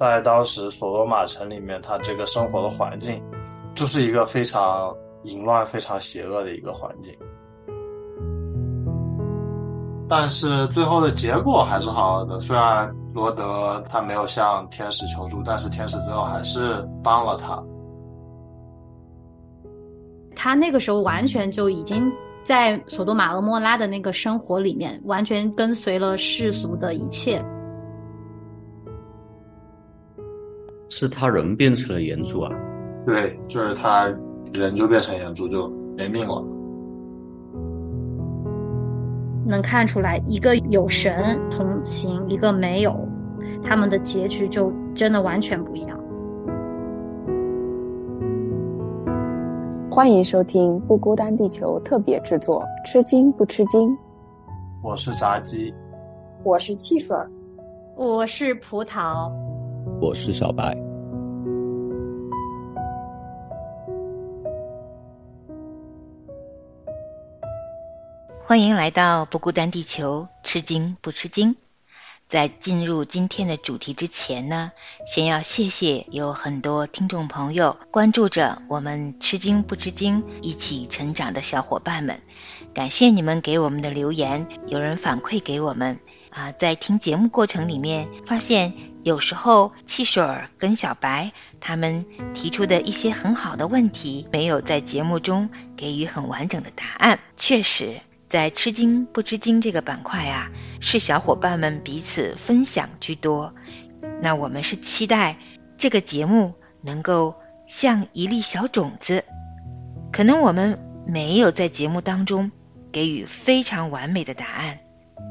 在当时索多玛城里面，他这个生活的环境，就是一个非常淫乱、非常邪恶的一个环境。但是最后的结果还是好的，虽然罗德他没有向天使求助，但是天使最后还是帮了他。他那个时候完全就已经在索多玛和莫拉的那个生活里面，完全跟随了世俗的一切。是他人变成了岩柱啊？对，就是他人就变成岩柱，就没命了。能看出来，一个有神同情，一个没有，他们的结局就真的完全不一样。欢迎收听《不孤单地球》特别制作，吃惊不吃惊？我是炸鸡，我是汽水，我是葡萄，我是小白。欢迎来到不孤单地球，吃惊不吃惊？在进入今天的主题之前呢，先要谢谢有很多听众朋友关注着我们吃惊不吃惊一起成长的小伙伴们，感谢你们给我们的留言。有人反馈给我们啊，在听节目过程里面，发现有时候汽水儿跟小白他们提出的一些很好的问题，没有在节目中给予很完整的答案，确实。在吃惊不吃惊这个板块啊，是小伙伴们彼此分享居多。那我们是期待这个节目能够像一粒小种子，可能我们没有在节目当中给予非常完美的答案，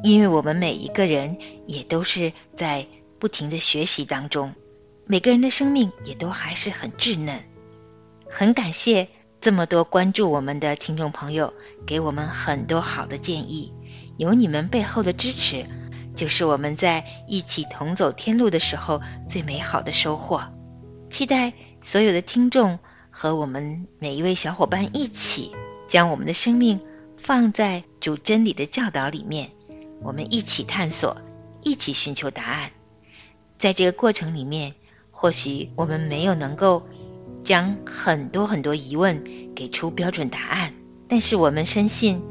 因为我们每一个人也都是在不停的学习当中，每个人的生命也都还是很稚嫩。很感谢。这么多关注我们的听众朋友，给我们很多好的建议，有你们背后的支持，就是我们在一起同走天路的时候最美好的收获。期待所有的听众和我们每一位小伙伴一起，将我们的生命放在主真理的教导里面，我们一起探索，一起寻求答案。在这个过程里面，或许我们没有能够。将很多很多疑问给出标准答案，但是我们深信，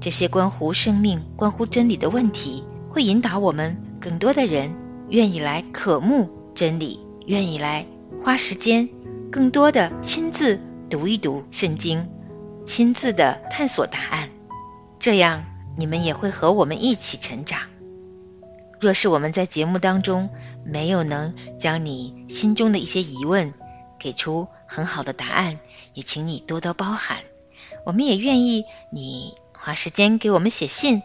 这些关乎生命、关乎真理的问题，会引导我们更多的人愿意来渴慕真理，愿意来花时间，更多的亲自读一读圣经，亲自的探索答案，这样你们也会和我们一起成长。若是我们在节目当中没有能将你心中的一些疑问，给出很好的答案，也请你多多包涵。我们也愿意你花时间给我们写信。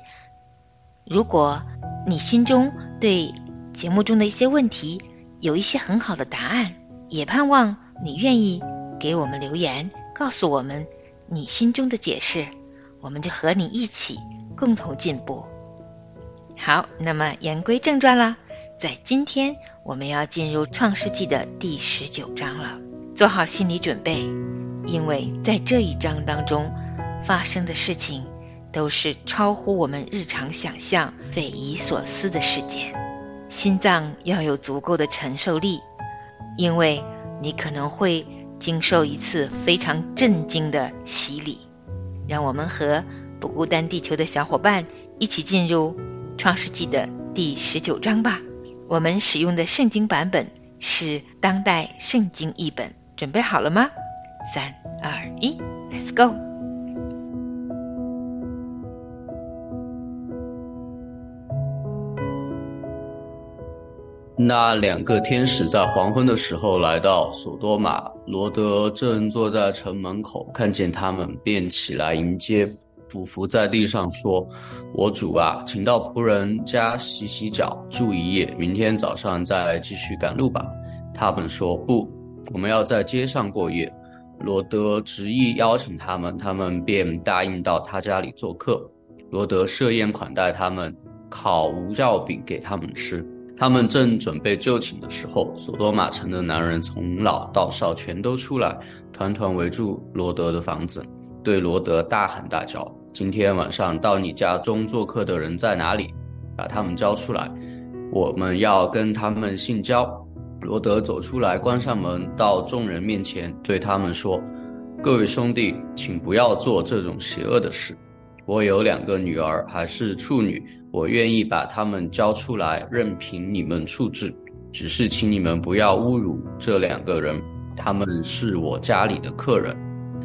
如果你心中对节目中的一些问题有一些很好的答案，也盼望你愿意给我们留言，告诉我们你心中的解释，我们就和你一起共同进步。好，那么言归正传啦，在今天我们要进入《创世纪》的第十九章了。做好心理准备，因为在这一章当中发生的事情都是超乎我们日常想象、匪夷所思的事件。心脏要有足够的承受力，因为你可能会经受一次非常震惊的洗礼。让我们和不孤单地球的小伙伴一起进入《创世纪》的第十九章吧。我们使用的圣经版本是当代圣经译本。准备好了吗？三二一，Let's go！那两个天使在黄昏的时候来到索多玛，罗德正坐在城门口，看见他们，便起来迎接，俯伏在地上说：“我主啊，请到仆人家洗洗脚，住一夜，明天早上再继续赶路吧。”他们说：“不。”我们要在街上过夜，罗德执意邀请他们，他们便答应到他家里做客。罗德设宴款待他们，烤无酵饼给他们吃。他们正准备就寝的时候，索多玛城的男人从老到少全都出来，团团围住罗德的房子，对罗德大喊大叫：“今天晚上到你家中做客的人在哪里？把他们交出来，我们要跟他们性交。”罗德走出来，关上门，到众人面前对他们说：“各位兄弟，请不要做这种邪恶的事。我有两个女儿，还是处女，我愿意把她们交出来，任凭你们处置。只是请你们不要侮辱这两个人，他们是我家里的客人。”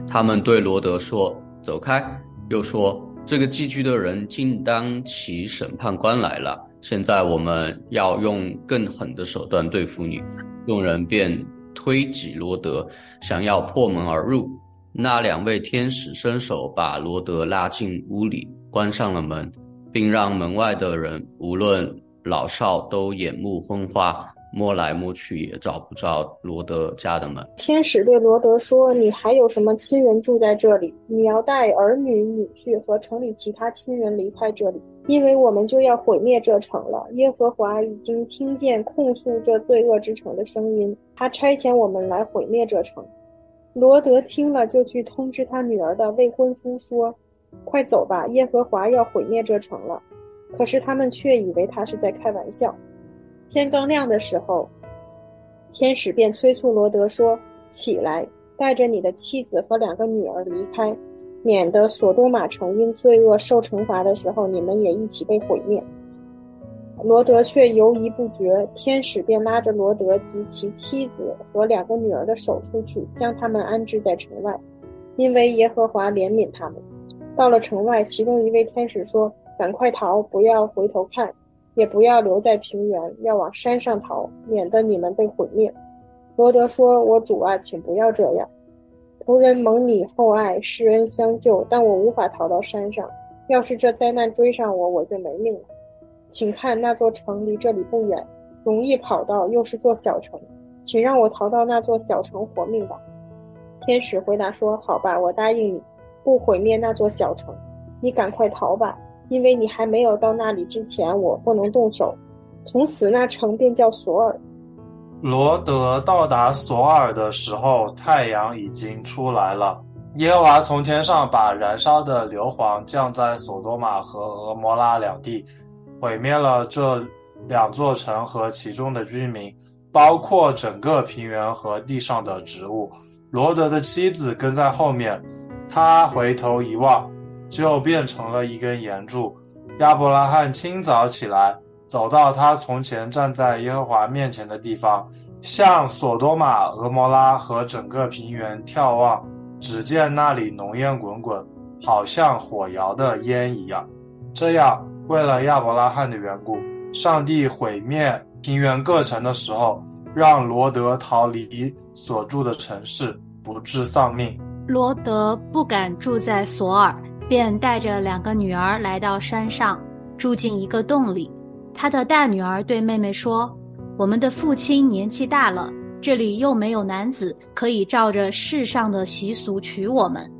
他们对罗德说：“走开。”又说：“这个寄居的人竟当起审判官来了。”现在我们要用更狠的手段对付你。众人便推挤罗德，想要破门而入。那两位天使伸手把罗德拉进屋里，关上了门，并让门外的人无论老少都眼目昏花，摸来摸去也找不着罗德家的门。天使对罗德说：“你还有什么亲人住在这里？你要带儿女、女婿和城里其他亲人离开这里。”因为我们就要毁灭这城了。耶和华已经听见控诉这罪恶之城的声音，他差遣我们来毁灭这城。罗德听了，就去通知他女儿的未婚夫说：“快走吧，耶和华要毁灭这城了。”可是他们却以为他是在开玩笑。天刚亮的时候，天使便催促罗德说：“起来，带着你的妻子和两个女儿离开。”免得索多玛城因罪恶受惩罚的时候，你们也一起被毁灭。罗德却犹疑不决，天使便拉着罗德及其妻子和两个女儿的手出去，将他们安置在城外，因为耶和华怜悯他们。到了城外，其中一位天使说：“赶快逃，不要回头看，也不要留在平原，要往山上逃，免得你们被毁灭。”罗德说：“我主啊，请不要这样。”仆人蒙你厚爱，施恩相救，但我无法逃到山上。要是这灾难追上我，我就没命了。请看那座城离这里不远，容易跑到，又是座小城，请让我逃到那座小城活命吧。天使回答说：“好吧，我答应你，不毁灭那座小城。你赶快逃吧，因为你还没有到那里之前，我不能动手。从此那城便叫索尔。”罗德到达索尔的时候，太阳已经出来了。耶和华从天上把燃烧的硫磺降在索多玛和俄摩拉两地，毁灭了这两座城和其中的居民，包括整个平原和地上的植物。罗德的妻子跟在后面，他回头一望，就变成了一根岩柱。亚伯拉罕清早起来。走到他从前站在耶和华面前的地方，向索多玛、俄摩拉和整个平原眺望，只见那里浓烟滚滚，好像火窑的烟一样。这样，为了亚伯拉罕的缘故，上帝毁灭平原各城的时候，让罗德逃离所住的城市，不致丧命。罗德不敢住在索尔，便带着两个女儿来到山上，住进一个洞里。他的大女儿对妹妹说：“我们的父亲年纪大了，这里又没有男子可以照着世上的习俗娶我们，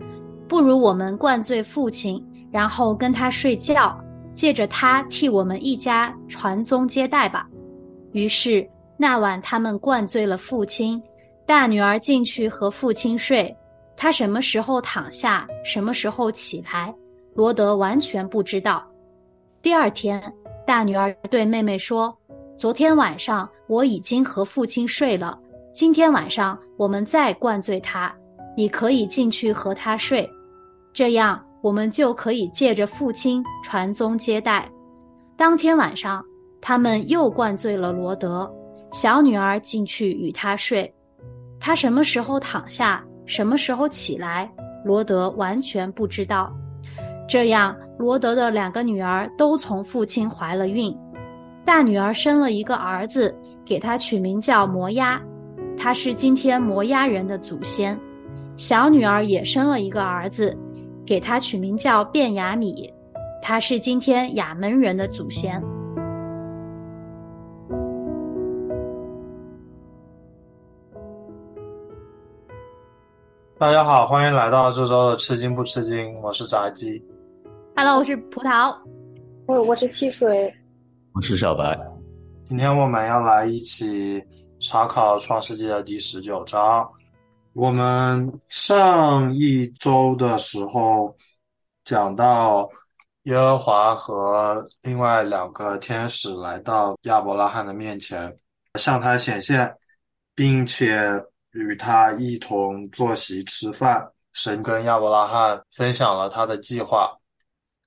不如我们灌醉父亲，然后跟他睡觉，借着他替我们一家传宗接代吧。”于是那晚他们灌醉了父亲，大女儿进去和父亲睡，他什么时候躺下，什么时候起来，罗德完全不知道。第二天。大女儿对妹妹说：“昨天晚上我已经和父亲睡了，今天晚上我们再灌醉他，你可以进去和他睡，这样我们就可以借着父亲传宗接代。”当天晚上，他们又灌醉了罗德，小女儿进去与他睡，他什么时候躺下，什么时候起来，罗德完全不知道。这样，罗德的两个女儿都从父亲怀了孕。大女儿生了一个儿子，给他取名叫摩押，他是今天摩押人的祖先。小女儿也生了一个儿子，给他取名叫卞雅米，他是今天亚门人的祖先。大家好，欢迎来到这周的吃惊不吃惊，我是炸鸡。Hello，我是葡萄。我我是汽水。我是小白。今天我们要来一起查考《创世纪》的第十九章。我们上一周的时候讲到，耶和华和另外两个天使来到亚伯拉罕的面前，向他显现，并且与他一同坐席吃饭。神跟亚伯拉罕分享了他的计划，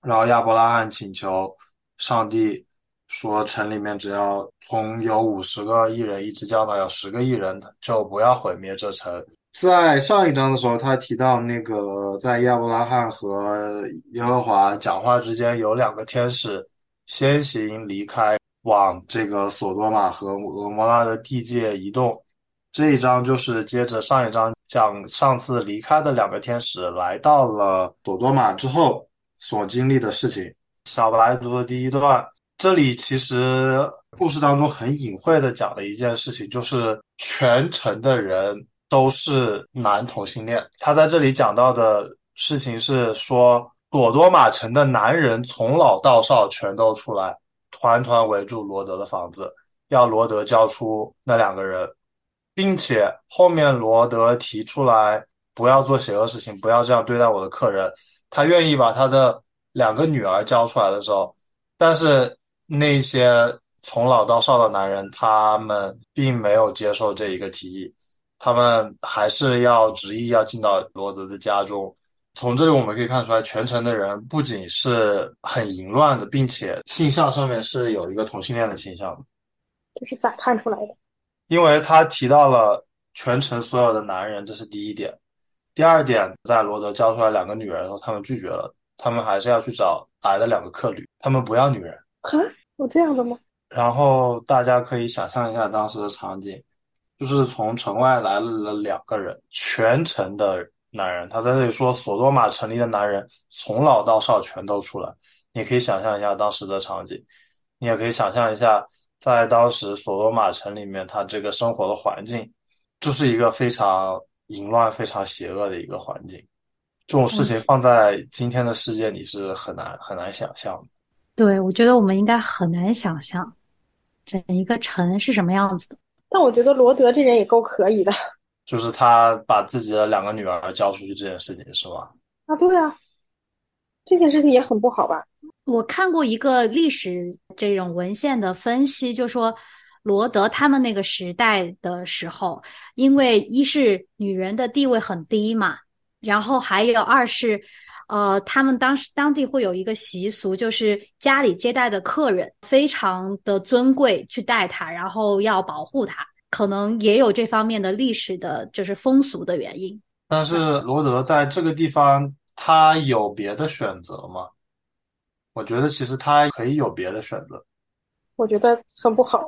然后亚伯拉罕请求上帝说：“城里面只要从有五十个艺人一直降到有十个艺人，就不要毁灭这城。”在上一章的时候，他提到那个在亚伯拉罕和耶和华讲话之间，有两个天使先行离开，往这个索多玛和俄摩拉的地界移动。这一章就是接着上一章讲上次离开的两个天使来到了索多玛之后所经历的事情。小白读的第一段，这里其实故事当中很隐晦的讲了一件事情，就是全城的人。都是男同性恋。他在这里讲到的事情是说，朵多玛城的男人从老到少全都出来，团团围住罗德的房子，要罗德交出那两个人，并且后面罗德提出来不要做邪恶事情，不要这样对待我的客人。他愿意把他的两个女儿交出来的时候，但是那些从老到少的男人，他们并没有接受这一个提议。他们还是要执意要进到罗德的家中。从这里我们可以看出来，全城的人不仅是很淫乱的，并且性向上面是有一个同性恋的倾向的。这是咋看出来的？因为他提到了全城所有的男人，这是第一点。第二点，在罗德交出来两个女人的时候，他们拒绝了，他们还是要去找来的两个客旅，他们不要女人。哈，有这样的吗？然后大家可以想象一下当时的场景。就是从城外来了两个人，全城的男人。他在这里说，索多玛城里的男人从老到少全都出来。你可以想象一下当时的场景，你也可以想象一下，在当时索罗马城里面，他这个生活的环境，就是一个非常淫乱、非常邪恶的一个环境。这种事情放在今天的世界里是很难很难想象的。对，我觉得我们应该很难想象，整一个城是什么样子的。但我觉得罗德这人也够可以的，就是他把自己的两个女儿交出去这件事情，是吗？啊，对啊，这件事情也很不好吧？我看过一个历史这种文献的分析，就说罗德他们那个时代的时候，因为一是女人的地位很低嘛，然后还有二是。呃，他们当时当地会有一个习俗，就是家里接待的客人非常的尊贵，去待他，然后要保护他，可能也有这方面的历史的，就是风俗的原因。但是罗德在这个地方，他有别的选择吗？我觉得其实他可以有别的选择。我觉得很不好。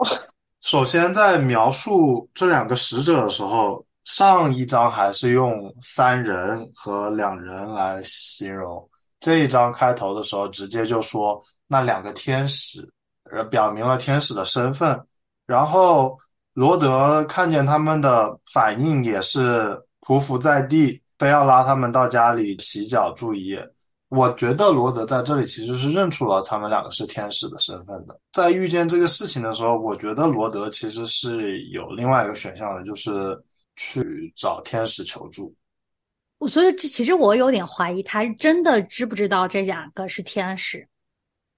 首先，在描述这两个使者的时候。上一章还是用三人和两人来形容，这一章开头的时候直接就说那两个天使，呃，表明了天使的身份。然后罗德看见他们的反应也是匍匐在地，非要拉他们到家里洗脚住一夜。我觉得罗德在这里其实是认出了他们两个是天使的身份的。在遇见这个事情的时候，我觉得罗德其实是有另外一个选项的，就是。去找天使求助，我所以这其实我有点怀疑，他真的知不知道这两个是天使，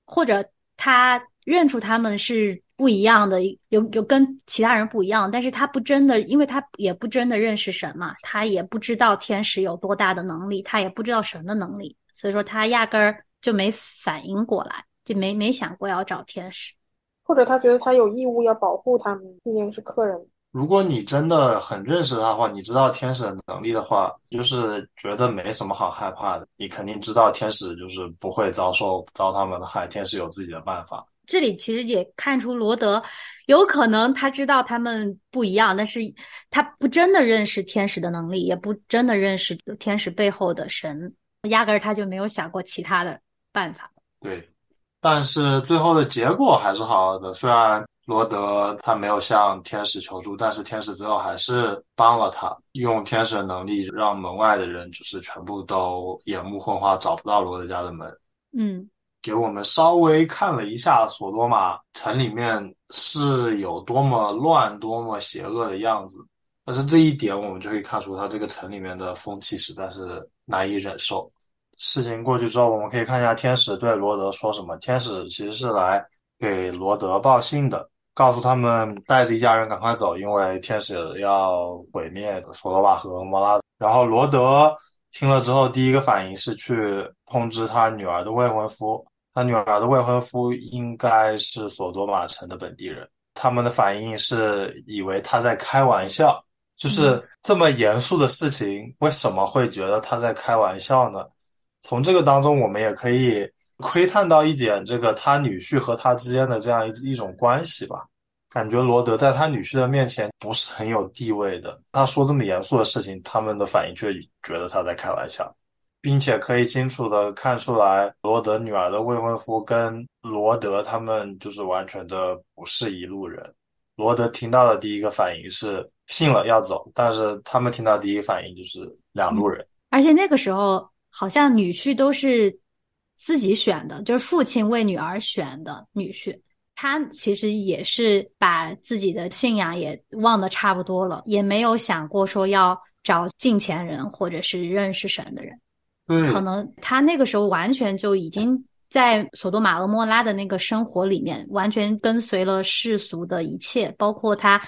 或者他认出他们是不一样的，有有跟其他人不一样，但是他不真的，因为他也不真的认识神嘛，他也不知道天使有多大的能力，他也不知道神的能力，所以说他压根儿就没反应过来，就没没想过要找天使，或者他觉得他有义务要保护他们，毕竟是客人。如果你真的很认识他的话，你知道天使的能力的话，就是觉得没什么好害怕的。你肯定知道天使就是不会遭受遭他们的害，天使有自己的办法。这里其实也看出罗德有可能他知道他们不一样，但是他不真的认识天使的能力，也不真的认识天使背后的神，压根儿他就没有想过其他的办法。对，但是最后的结果还是好的，虽然。罗德他没有向天使求助，但是天使最后还是帮了他，用天使的能力让门外的人就是全部都眼目昏花，找不到罗德家的门。嗯，给我们稍微看了一下索多玛城里面是有多么乱、多么邪恶的样子，但是这一点我们就可以看出，他这个城里面的风气实在是难以忍受。事情过去之后，我们可以看一下天使对罗德说什么。天使其实是来给罗德报信的。告诉他们带着一家人赶快走，因为天使要毁灭索罗玛和摩拉。然后罗德听了之后，第一个反应是去通知他女儿的未婚夫。他女儿的未婚夫应该是索多玛城的本地人。他们的反应是以为他在开玩笑，就是这么严肃的事情，为什么会觉得他在开玩笑呢？从这个当中，我们也可以窥探到一点，这个他女婿和他之间的这样一一种关系吧。感觉罗德在他女婿的面前不是很有地位的。他说这么严肃的事情，他们的反应却觉得他在开玩笑，并且可以清楚的看出来，罗德女儿的未婚夫跟罗德他们就是完全的不是一路人。罗德听到的第一个反应是信了要走，但是他们听到第一反应就是两路人。而且那个时候好像女婿都是自己选的，就是父亲为女儿选的女婿。他其实也是把自己的信仰也忘得差不多了，也没有想过说要找近前人或者是认识神的人。对，可能他那个时候完全就已经在索多玛俄莫拉的那个生活里面，完全跟随了世俗的一切，包括他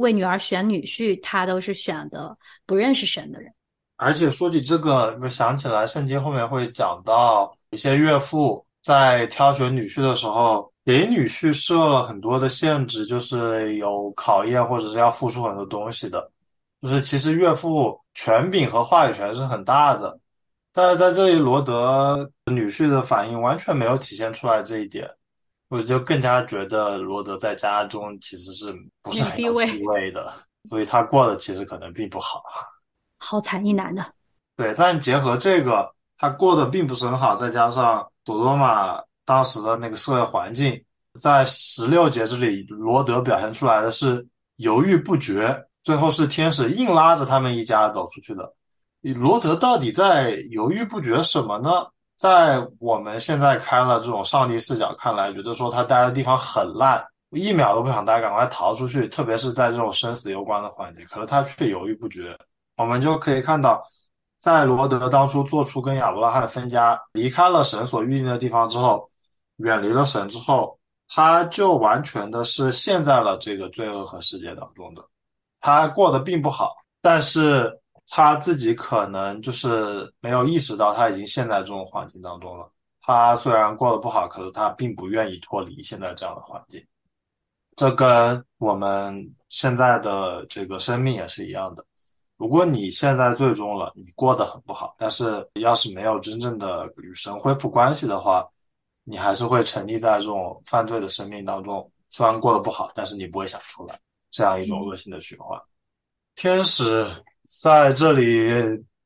为女儿选女婿，他都是选的不认识神的人。而且说起这个，我想起来圣经后面会讲到一些岳父在挑选女婿的时候。给女婿设了很多的限制，就是有考验或者是要付出很多东西的。就是其实岳父权柄和话语权是很大的，但是在这里罗德女婿的反应完全没有体现出来这一点，我就更加觉得罗德在家中其实是不是很有地位的，所以他过得其实可能并不好。好惨一男的。对，但结合这个，他过得并不是很好，再加上朵朵玛。当时的那个社会环境，在十六节这里，罗德表现出来的是犹豫不决，最后是天使硬拉着他们一家走出去的。罗德到底在犹豫不决什么呢？在我们现在开了这种上帝视角看来，觉得说他待的地方很烂，一秒都不想待，赶快逃出去。特别是在这种生死攸关的环节，可是他却犹豫不决。我们就可以看到，在罗德当初做出跟亚伯拉罕分家，离开了神所预定的地方之后。远离了神之后，他就完全的是陷在了这个罪恶和世界当中的。他过得并不好，但是他自己可能就是没有意识到他已经陷在这种环境当中了。他虽然过得不好，可是他并不愿意脱离现在这样的环境。这跟我们现在的这个生命也是一样的。如果你现在最终了，你过得很不好，但是要是没有真正的与神恢复关系的话，你还是会沉溺在这种犯罪的生命当中，虽然过得不好，但是你不会想出来，这样一种恶性的循环。天使在这里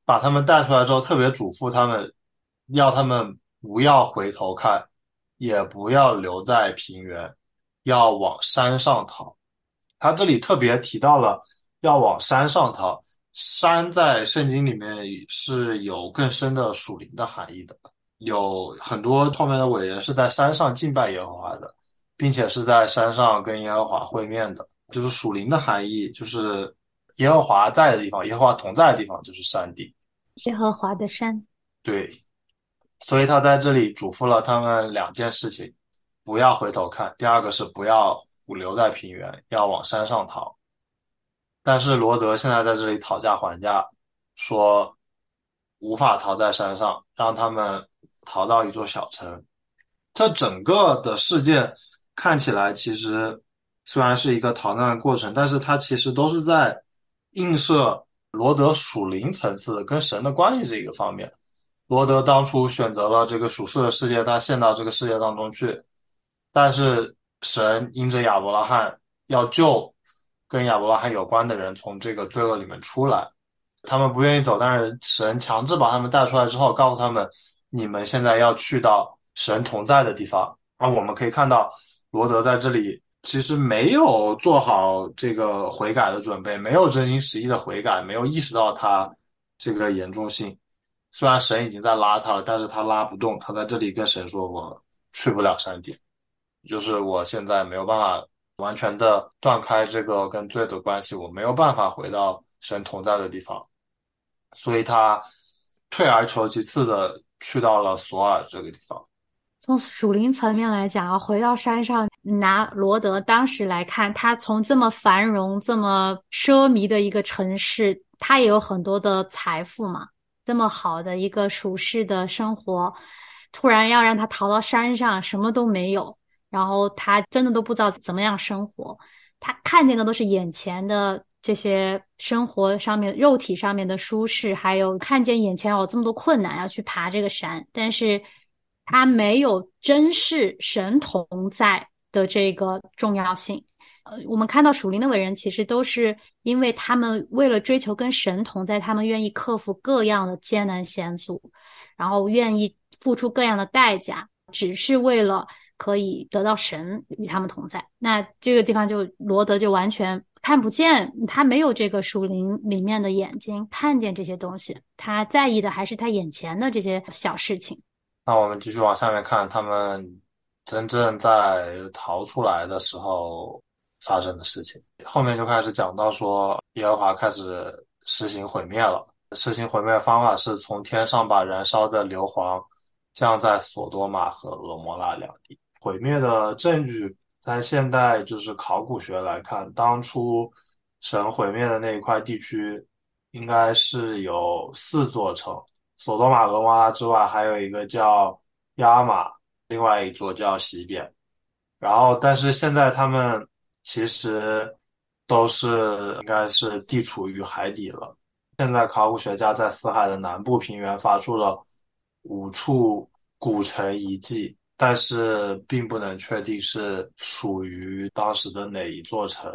把他们带出来之后，特别嘱咐他们，要他们不要回头看，也不要留在平原，要往山上逃。他这里特别提到了要往山上逃，山在圣经里面是有更深的属灵的含义的。有很多后面的伟人是在山上敬拜耶和华的，并且是在山上跟耶和华会面的。就是属灵的含义，就是耶和华在的地方，耶和华同在的地方就是山地。耶和华的山。对，所以他在这里嘱咐了他们两件事情：不要回头看；第二个是不要留在平原，要往山上逃。但是罗德现在在这里讨价还价，说无法逃在山上，让他们。逃到一座小城，这整个的事件看起来其实虽然是一个逃难的过程，但是它其实都是在映射罗德属灵层次跟神的关系这一个方面。罗德当初选择了这个属世的世界，他陷到这个世界当中去，但是神因着亚伯拉罕要救跟亚伯拉罕有关的人从这个罪恶里面出来，他们不愿意走，但是神强制把他们带出来之后，告诉他们。你们现在要去到神同在的地方，而我们可以看到罗德在这里其实没有做好这个悔改的准备，没有真心实意的悔改，没有意识到他这个严重性。虽然神已经在拉他了，但是他拉不动。他在这里跟神说：“我去不了山顶，就是我现在没有办法完全的断开这个跟罪的关系，我没有办法回到神同在的地方。”所以他退而求其次的。去到了索尔这个地方，从属灵层面来讲啊，回到山上拿罗德当时来看，他从这么繁荣、这么奢靡的一个城市，他也有很多的财富嘛，这么好的一个舒适的生活，突然要让他逃到山上，什么都没有，然后他真的都不知道怎么样生活，他看见的都是眼前的这些生活上面、肉体上面的舒适，还有看见眼前有这么多困难要去爬这个山，但是。他没有珍视神同在的这个重要性。呃，我们看到属灵的伟人，其实都是因为他们为了追求跟神同在，他们愿意克服各样的艰难险阻，然后愿意付出各样的代价，只是为了可以得到神与他们同在。那这个地方就罗德就完全看不见，他没有这个属灵里面的眼睛看见这些东西，他在意的还是他眼前的这些小事情。那我们继续往下面看，他们真正在逃出来的时候发生的事情。后面就开始讲到说，耶和华开始实行毁灭了。实行毁灭的方法是从天上把燃烧的硫磺降在索多玛和俄摩拉两地。毁灭的证据，在现代就是考古学来看，当初神毁灭的那一块地区，应该是有四座城。索多玛、俄摩拉之外，还有一个叫亚玛，另外一座叫西边。然后，但是现在他们其实都是应该是地处于海底了。现在考古学家在死海的南部平原发出了五处古城遗迹，但是并不能确定是属于当时的哪一座城。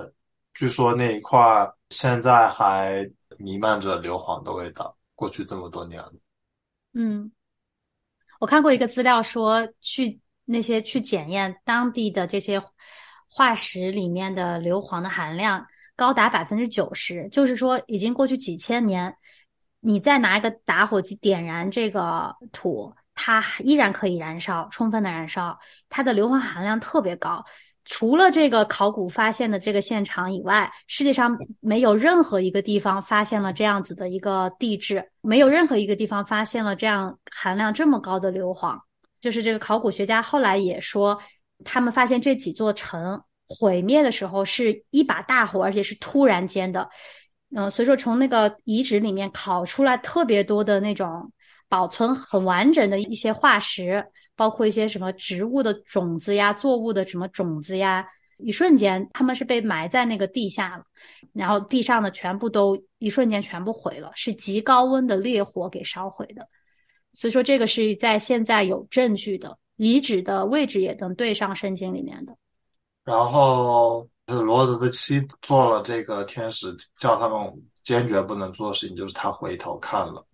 据说那一块现在还弥漫着硫磺的味道，过去这么多年了。嗯，我看过一个资料说，去那些去检验当地的这些化石里面的硫磺的含量高达百分之九十，就是说已经过去几千年，你再拿一个打火机点燃这个土，它依然可以燃烧，充分的燃烧，它的硫磺含量特别高。除了这个考古发现的这个现场以外，世界上没有任何一个地方发现了这样子的一个地质，没有任何一个地方发现了这样含量这么高的硫磺。就是这个考古学家后来也说，他们发现这几座城毁灭的时候是一把大火，而且是突然间的。嗯，所以说从那个遗址里面考出来特别多的那种保存很完整的一些化石。包括一些什么植物的种子呀，作物的什么种子呀，一瞬间他们是被埋在那个地下了，然后地上的全部都一瞬间全部毁了，是极高温的烈火给烧毁的。所以说这个是在现在有证据的，遗址的位置也能对上圣经里面的。然后罗德的妻做了这个天使叫他们坚决不能做的事情，就是他回头看了。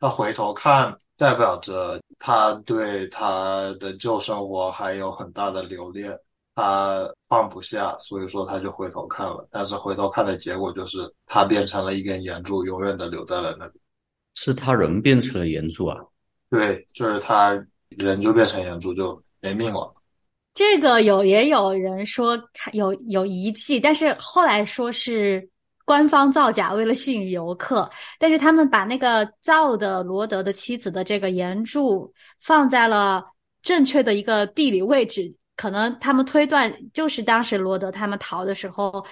他回头看，代表着他对他的旧生活还有很大的留恋，他放不下，所以说他就回头看了。但是回头看的结果就是他变成了一根岩柱，永远的留在了那里。是他人变成了岩柱啊？对，就是他人就变成岩柱，就没命了。这个有也有人说有有遗迹，但是后来说是。官方造假，为了吸引游客，但是他们把那个造的罗德的妻子的这个岩柱放在了正确的一个地理位置，可能他们推断就是当时罗德他们逃的时候，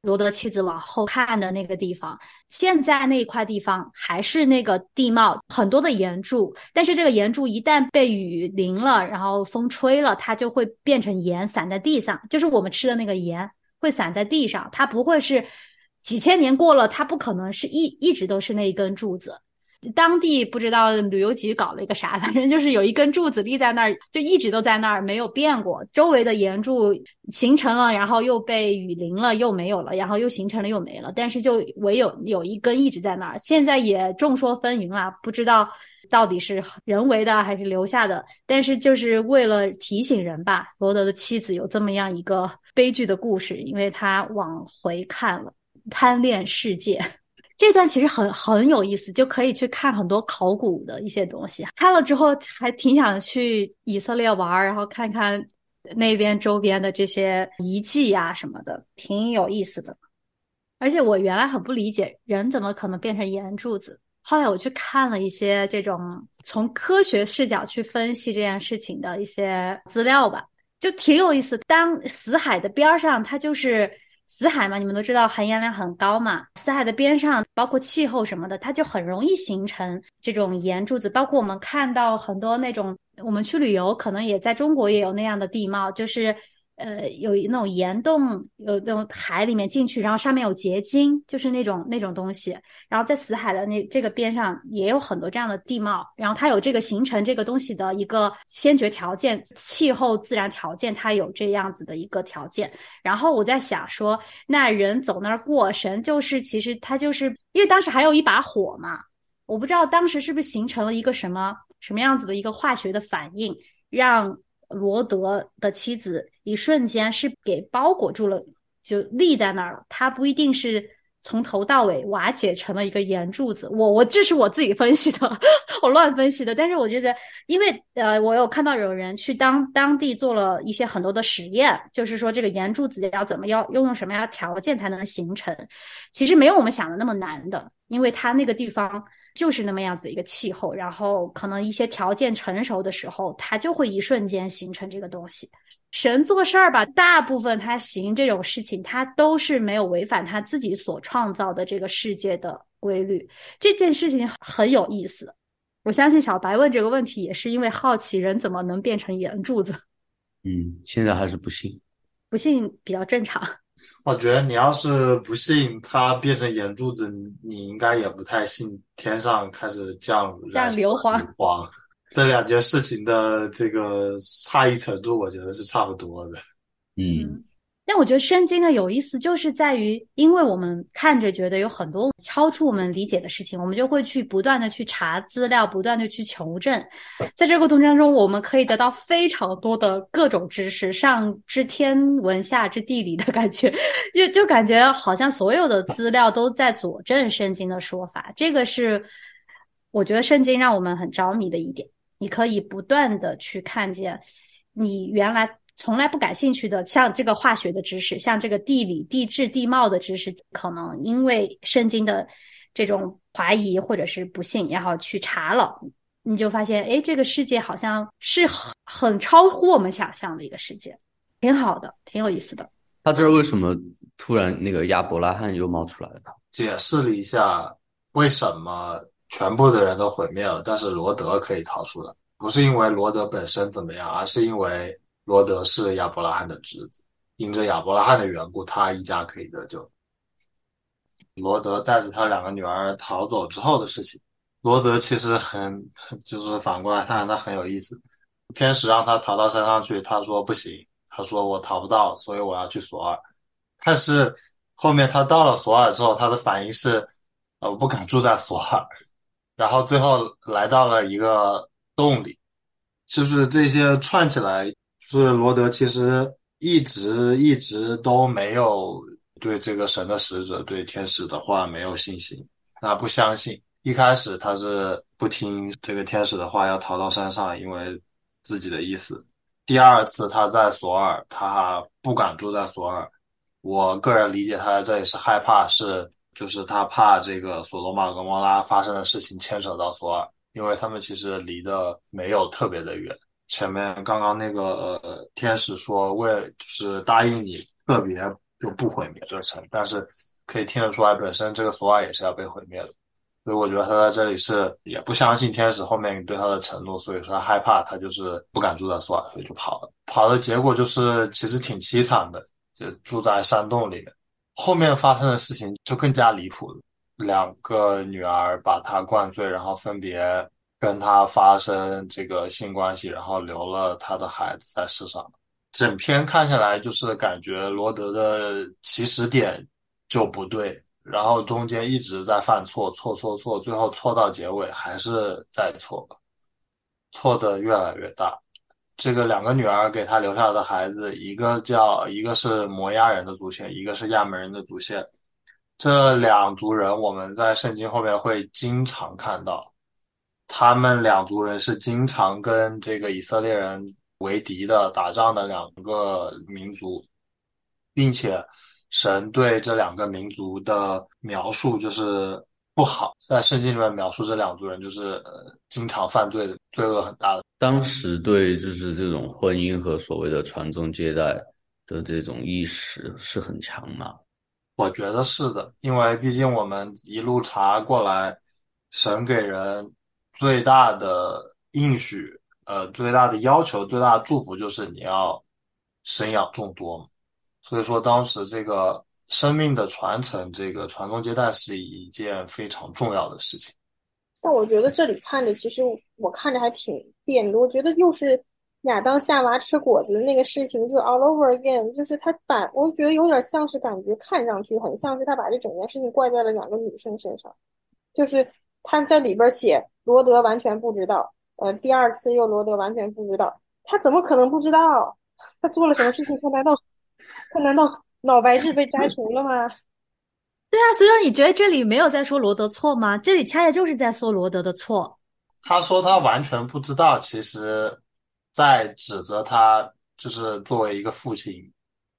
罗德妻子往后看的那个地方。现在那一块地方还是那个地貌，很多的岩柱，但是这个岩柱一旦被雨淋了，然后风吹了，它就会变成盐散在地上，就是我们吃的那个盐会散在地上，它不会是。几千年过了，它不可能是一一直都是那一根柱子。当地不知道旅游局搞了一个啥，反正就是有一根柱子立在那儿，就一直都在那儿，没有变过。周围的岩柱形成了，然后又被雨淋了，又没有了，然后又形成了，又没了。但是就唯有有一根一直在那儿。现在也众说纷纭了，不知道到底是人为的还是留下的。但是就是为了提醒人吧，罗德的妻子有这么样一个悲剧的故事，因为他往回看了。贪恋世界，这段其实很很有意思，就可以去看很多考古的一些东西。看了之后还挺想去以色列玩，然后看看那边周边的这些遗迹呀什么的，挺有意思的。而且我原来很不理解，人怎么可能变成岩柱子？后来我去看了一些这种从科学视角去分析这件事情的一些资料吧，就挺有意思。当死海的边上，它就是死海嘛，你们都知道含盐量很高嘛。死海的边上，包括气候什么的，它就很容易形成这种盐柱子。包括我们看到很多那种，我们去旅游，可能也在中国也有那样的地貌，就是。呃，有那种岩洞，有那种海里面进去，然后上面有结晶，就是那种那种东西。然后在死海的那这个边上也有很多这样的地貌，然后它有这个形成这个东西的一个先决条件，气候自然条件，它有这样子的一个条件。然后我在想说，那人走那儿过神，就是其实他就是因为当时还有一把火嘛，我不知道当时是不是形成了一个什么什么样子的一个化学的反应，让。罗德的妻子一瞬间是给包裹住了，就立在那儿了。他不一定是从头到尾瓦解成了一个岩柱子。我我这是我自己分析的，我乱分析的。但是我觉得，因为呃，我有看到有人去当当地做了一些很多的实验，就是说这个岩柱子要怎么要用用什么样的条件才能形成？其实没有我们想的那么难的，因为它那个地方。就是那么样子的一个气候，然后可能一些条件成熟的时候，它就会一瞬间形成这个东西。神做事儿吧，大部分他行这种事情，他都是没有违反他自己所创造的这个世界的规律。这件事情很有意思，我相信小白问这个问题也是因为好奇，人怎么能变成岩柱子？嗯，现在还是不信，不信比较正常。我觉得你要是不信它变成眼珠子，你应该也不太信天上开始降降硫磺。这两件事情的这个差异程度，我觉得是差不多的。嗯。但我觉得圣经的有意思，就是在于，因为我们看着觉得有很多超出我们理解的事情，我们就会去不断的去查资料，不断的去求证。在这个过程当中，我们可以得到非常多的各种知识，上知天文，下知地理的感觉，就就感觉好像所有的资料都在佐证圣经的说法。这个是我觉得圣经让我们很着迷的一点。你可以不断的去看见你原来。从来不感兴趣的，像这个化学的知识，像这个地理、地质、地貌的知识，可能因为圣经的这种怀疑或者是不信，然后去查了，你就发现，哎，这个世界好像是很很超乎我们想象的一个世界，挺好的，挺有意思的。他这儿为什么突然那个亚伯拉罕又冒出来了？解释了一下为什么全部的人都毁灭了，但是罗德可以逃出来，不是因为罗德本身怎么样，而是因为。罗德是亚伯拉罕的侄子，因着亚伯拉罕的缘故，他一家可以得救。罗德带着他两个女儿逃走之后的事情，罗德其实很，就是反过来看他很有意思。天使让他逃到山上去，他说不行，他说我逃不到，所以我要去索尔。但是后面他到了索尔之后，他的反应是，呃，我不敢住在索尔。然后最后来到了一个洞里，就是这些串起来。是罗德其实一直一直都没有对这个神的使者、对天使的话没有信心，他不相信。一开始他是不听这个天使的话，要逃到山上，因为自己的意思。第二次他在索尔，他不敢住在索尔。我个人理解他在这里是害怕，是就是他怕这个索罗玛跟摩拉发生的事情牵扯到索尔，因为他们其实离得没有特别的远。前面刚刚那个天使说为就是答应你特别就不毁灭这城，但是可以听得出来本身这个索尔也是要被毁灭的，所以我觉得他在这里是也不相信天使后面对他的承诺，所以说他害怕，他就是不敢住在索尔，所以就跑了。跑的结果就是其实挺凄惨的，就住在山洞里面。后面发生的事情就更加离谱了，两个女儿把他灌醉，然后分别。跟他发生这个性关系，然后留了他的孩子在世上。整篇看下来，就是感觉罗德的起始点就不对，然后中间一直在犯错，错错错，最后错到结尾还是在错，错的越来越大。这个两个女儿给他留下的孩子，一个叫一个是摩押人的祖先，一个是亚门人的祖先。这两族人，我们在圣经后面会经常看到。他们两族人是经常跟这个以色列人为敌的，打仗的两个民族，并且神对这两个民族的描述就是不好。在圣经里面描述这两族人就是呃经常犯罪的，罪恶很大的。当时对就是这种婚姻和所谓的传宗接代的这种意识是很强嘛？我觉得是的，因为毕竟我们一路查过来，神给人最大的应许，呃，最大的要求，最大的祝福就是你要生养众多嘛。所以说，当时这个生命的传承，这个传宗接代是一件非常重要的事情。但我觉得这里看着，其实我看着还挺别扭。我觉得又是亚当夏娃吃果子的那个事情，就 all over again，就是他把我觉得有点像是感觉看上去很像是他把这整件事情怪在了两个女生身上。就是他在里边写罗德完全不知道，呃，第二次又罗德完全不知道，他怎么可能不知道？他做了什么事情？他难道他难道脑白质被摘除了吗？对啊，所以说你觉得这里没有在说罗德错吗？这里恰恰就是在说罗德的错。他说他完全不知道，其实，在指责他，就是作为一个父亲，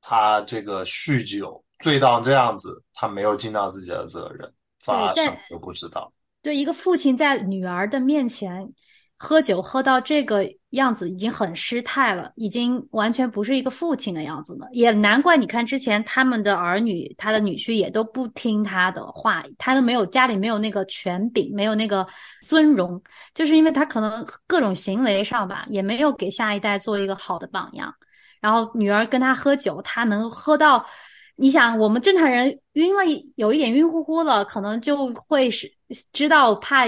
他这个酗酒醉到这样子，他没有尽到自己的责任，反而什么都不知道。对一个父亲在女儿的面前。喝酒喝到这个样子已经很失态了，已经完全不是一个父亲的样子了。也难怪，你看之前他们的儿女，他的女婿也都不听他的话，他都没有家里没有那个权柄，没有那个尊荣，就是因为他可能各种行为上吧，也没有给下一代做一个好的榜样。然后女儿跟他喝酒，他能喝到，你想我们正常人晕了，有一点晕乎乎了，可能就会是知道怕。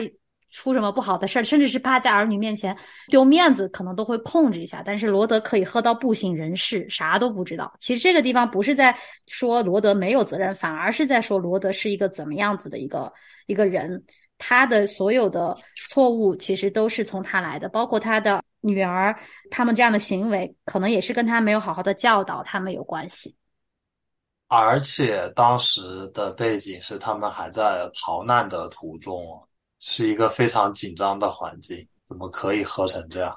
出什么不好的事儿，甚至是怕在儿女面前丢面子，可能都会控制一下。但是罗德可以喝到不省人事，啥都不知道。其实这个地方不是在说罗德没有责任，反而是在说罗德是一个怎么样子的一个一个人。他的所有的错误其实都是从他来的，包括他的女儿，他们这样的行为，可能也是跟他没有好好的教导他们有关系。而且当时的背景是他们还在逃难的途中。是一个非常紧张的环境，怎么可以喝成这样？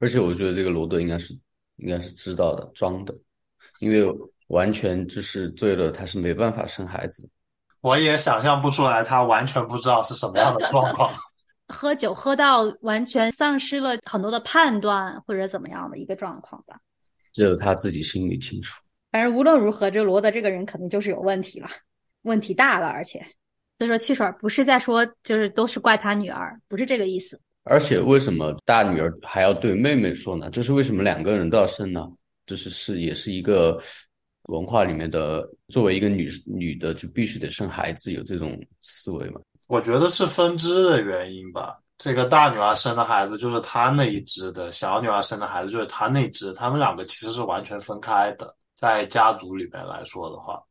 而且我觉得这个罗顿应该是应该是知道的，装的，因为完全就是醉了，他是没办法生孩子。我也想象不出来，他完全不知道是什么样的状况。喝酒喝到完全丧失了很多的判断，或者怎么样的一个状况吧？只有他自己心里清楚。反正无论如何，这罗德这个人肯定就是有问题了，问题大了，而且。所以说，汽水不是在说，就是都是怪他女儿，不是这个意思。而且，为什么大女儿还要对妹妹说呢？就是为什么两个人都要生呢？就是是也是一个文化里面的，作为一个女女的就必须得生孩子，有这种思维嘛？我觉得是分支的原因吧。这个大女儿生的孩子就是她那一支的，小女儿生的孩子就是她那支，他们两个其实是完全分开的。在家族里面来说的话，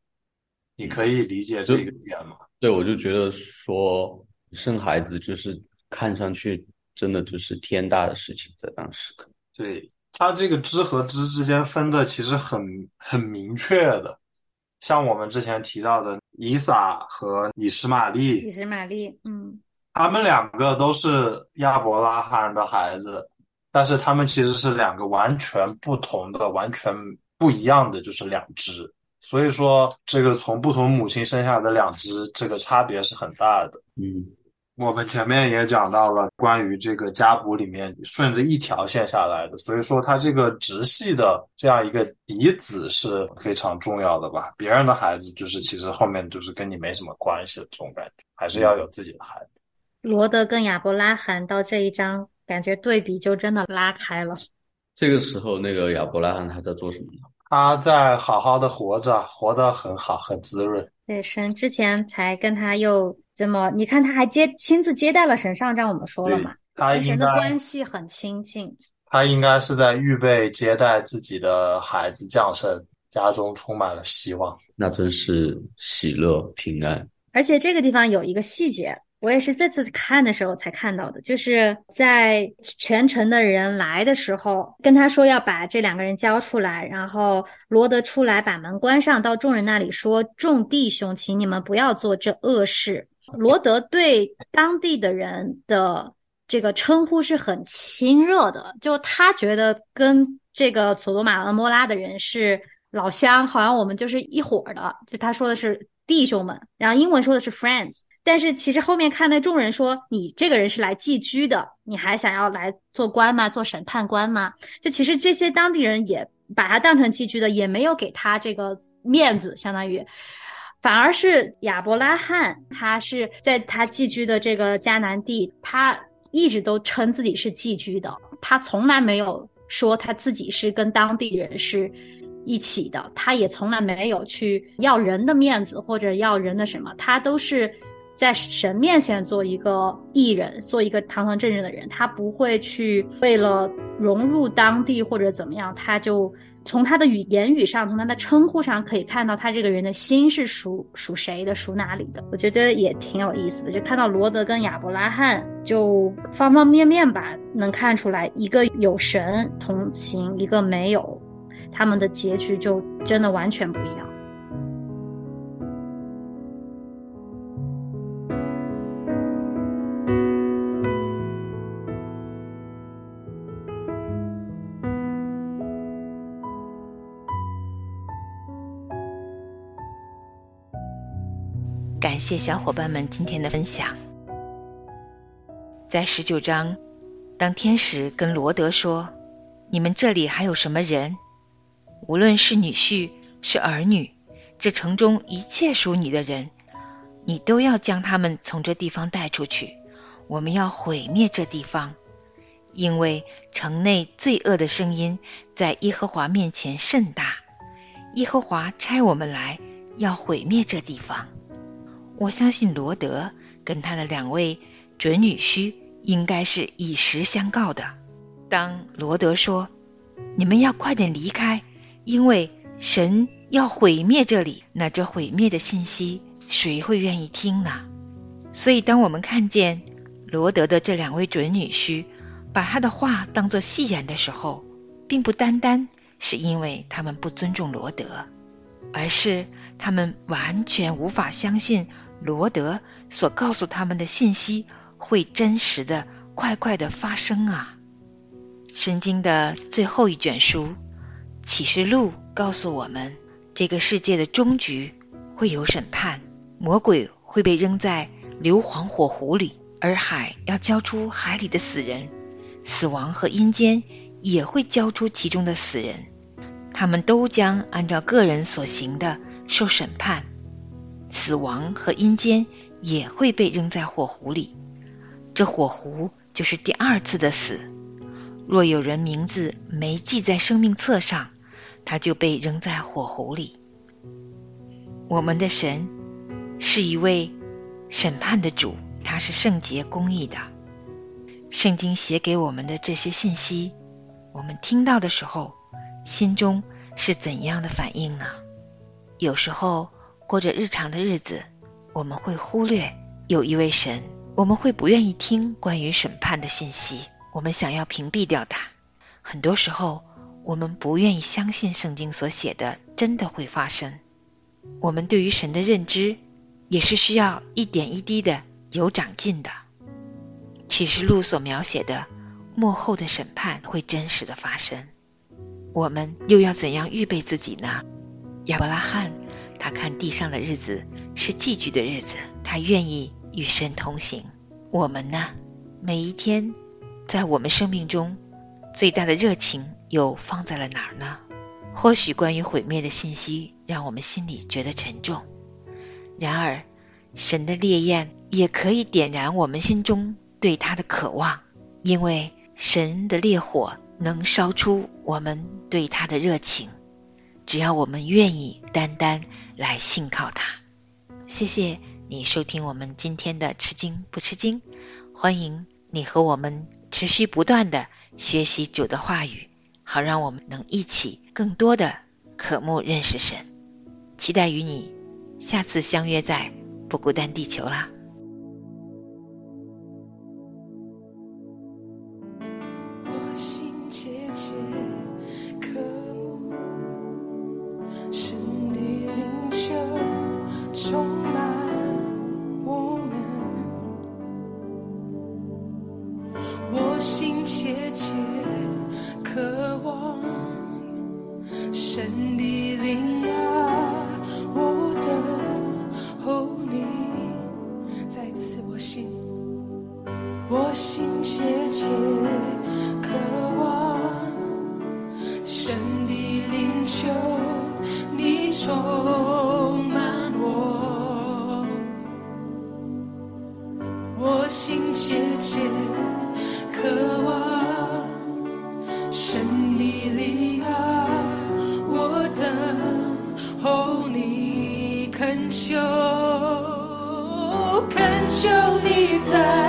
你可以理解这个点吗？对，我就觉得说生孩子就是看上去真的就是天大的事情，在当时。对他这个支和支之间分的其实很很明确的，像我们之前提到的以撒和以实玛利。以实玛利，嗯，他们两个都是亚伯拉罕的孩子，但是他们其实是两个完全不同的、完全不一样的，就是两只。所以说，这个从不同母亲生下的两只，这个差别是很大的。嗯，我们前面也讲到了关于这个家谱里面顺着一条线下来的，所以说它这个直系的这样一个嫡子是非常重要的吧？别人的孩子就是其实后面就是跟你没什么关系的这种感觉，还是要有自己的孩子。罗德跟亚伯拉罕到这一章，感觉对比就真的拉开了。这个时候，那个亚伯拉罕他在做什么呢？他在好好的活着，活得很好，很滋润。对，神之前才跟他又怎么？你看他还接亲自接待了神上站，我们说了嘛，他神的关系很亲近。他应该是在预备接待自己的孩子降生，家中充满了希望。那真是喜乐平安。而且这个地方有一个细节。我也是这次看的时候才看到的，就是在全城的人来的时候，跟他说要把这两个人交出来，然后罗德出来把门关上，到众人那里说：“众弟兄，请你们不要做这恶事。”罗德对当地的人的这个称呼是很亲热的，就他觉得跟这个索多玛、恩摩拉的人是老乡，好像我们就是一伙的。就他说的是弟兄们，然后英文说的是 friends，但是其实后面看那众人说你这个人是来寄居的，你还想要来做官吗？做审判官吗？就其实这些当地人也把他当成寄居的，也没有给他这个面子，相当于。反而是亚伯拉罕，他是在他寄居的这个迦南地，他一直都称自己是寄居的，他从来没有说他自己是跟当地人是一起的，他也从来没有去要人的面子或者要人的什么，他都是在神面前做一个艺人，做一个堂堂正正的人，他不会去为了融入当地或者怎么样，他就。从他的语言语上，从他的称呼上，可以看到他这个人的心是属属谁的，属哪里的。我觉得也挺有意思的，就看到罗德跟亚伯拉罕，就方方面面吧，能看出来一个有神同行，一个没有，他们的结局就真的完全不一样。感谢小伙伴们今天的分享。在十九章，当天使跟罗德说：“你们这里还有什么人？无论是女婿是儿女，这城中一切属你的人，你都要将他们从这地方带出去。我们要毁灭这地方，因为城内罪恶的声音在耶和华面前甚大。耶和华差我们来，要毁灭这地方。”我相信罗德跟他的两位准女婿应该是以实相告的。当罗德说：“你们要快点离开，因为神要毁灭这里。”那这毁灭的信息，谁会愿意听呢？所以，当我们看见罗德的这两位准女婿把他的话当作戏言的时候，并不单单是因为他们不尊重罗德，而是他们完全无法相信。罗德所告诉他们的信息会真实的、快快的发生啊！圣经的最后一卷书《启示录》告诉我们，这个世界的终局会有审判，魔鬼会被扔在硫磺火湖里，而海要交出海里的死人，死亡和阴间也会交出其中的死人，他们都将按照个人所行的受审判。死亡和阴间也会被扔在火湖里，这火湖就是第二次的死。若有人名字没记在生命册上，他就被扔在火湖里。我们的神是一位审判的主，他是圣洁公义的。圣经写给我们的这些信息，我们听到的时候，心中是怎样的反应呢？有时候。过着日常的日子，我们会忽略有一位神，我们会不愿意听关于审判的信息，我们想要屏蔽掉它。很多时候，我们不愿意相信圣经所写的真的会发生。我们对于神的认知也是需要一点一滴的有长进的。启示录所描写的幕后的审判会真实的发生，我们又要怎样预备自己呢？亚伯拉罕。他看地上的日子是寄居的日子，他愿意与神同行。我们呢？每一天，在我们生命中最大的热情又放在了哪儿呢？或许关于毁灭的信息让我们心里觉得沉重，然而神的烈焰也可以点燃我们心中对他的渴望，因为神的烈火能烧出我们对他的热情。只要我们愿意单单来信靠他，谢谢你收听我们今天的吃惊不吃惊，欢迎你和我们持续不断的学习主的话语，好让我们能一起更多的渴慕认识神，期待与你下次相约在不孤单地球啦。你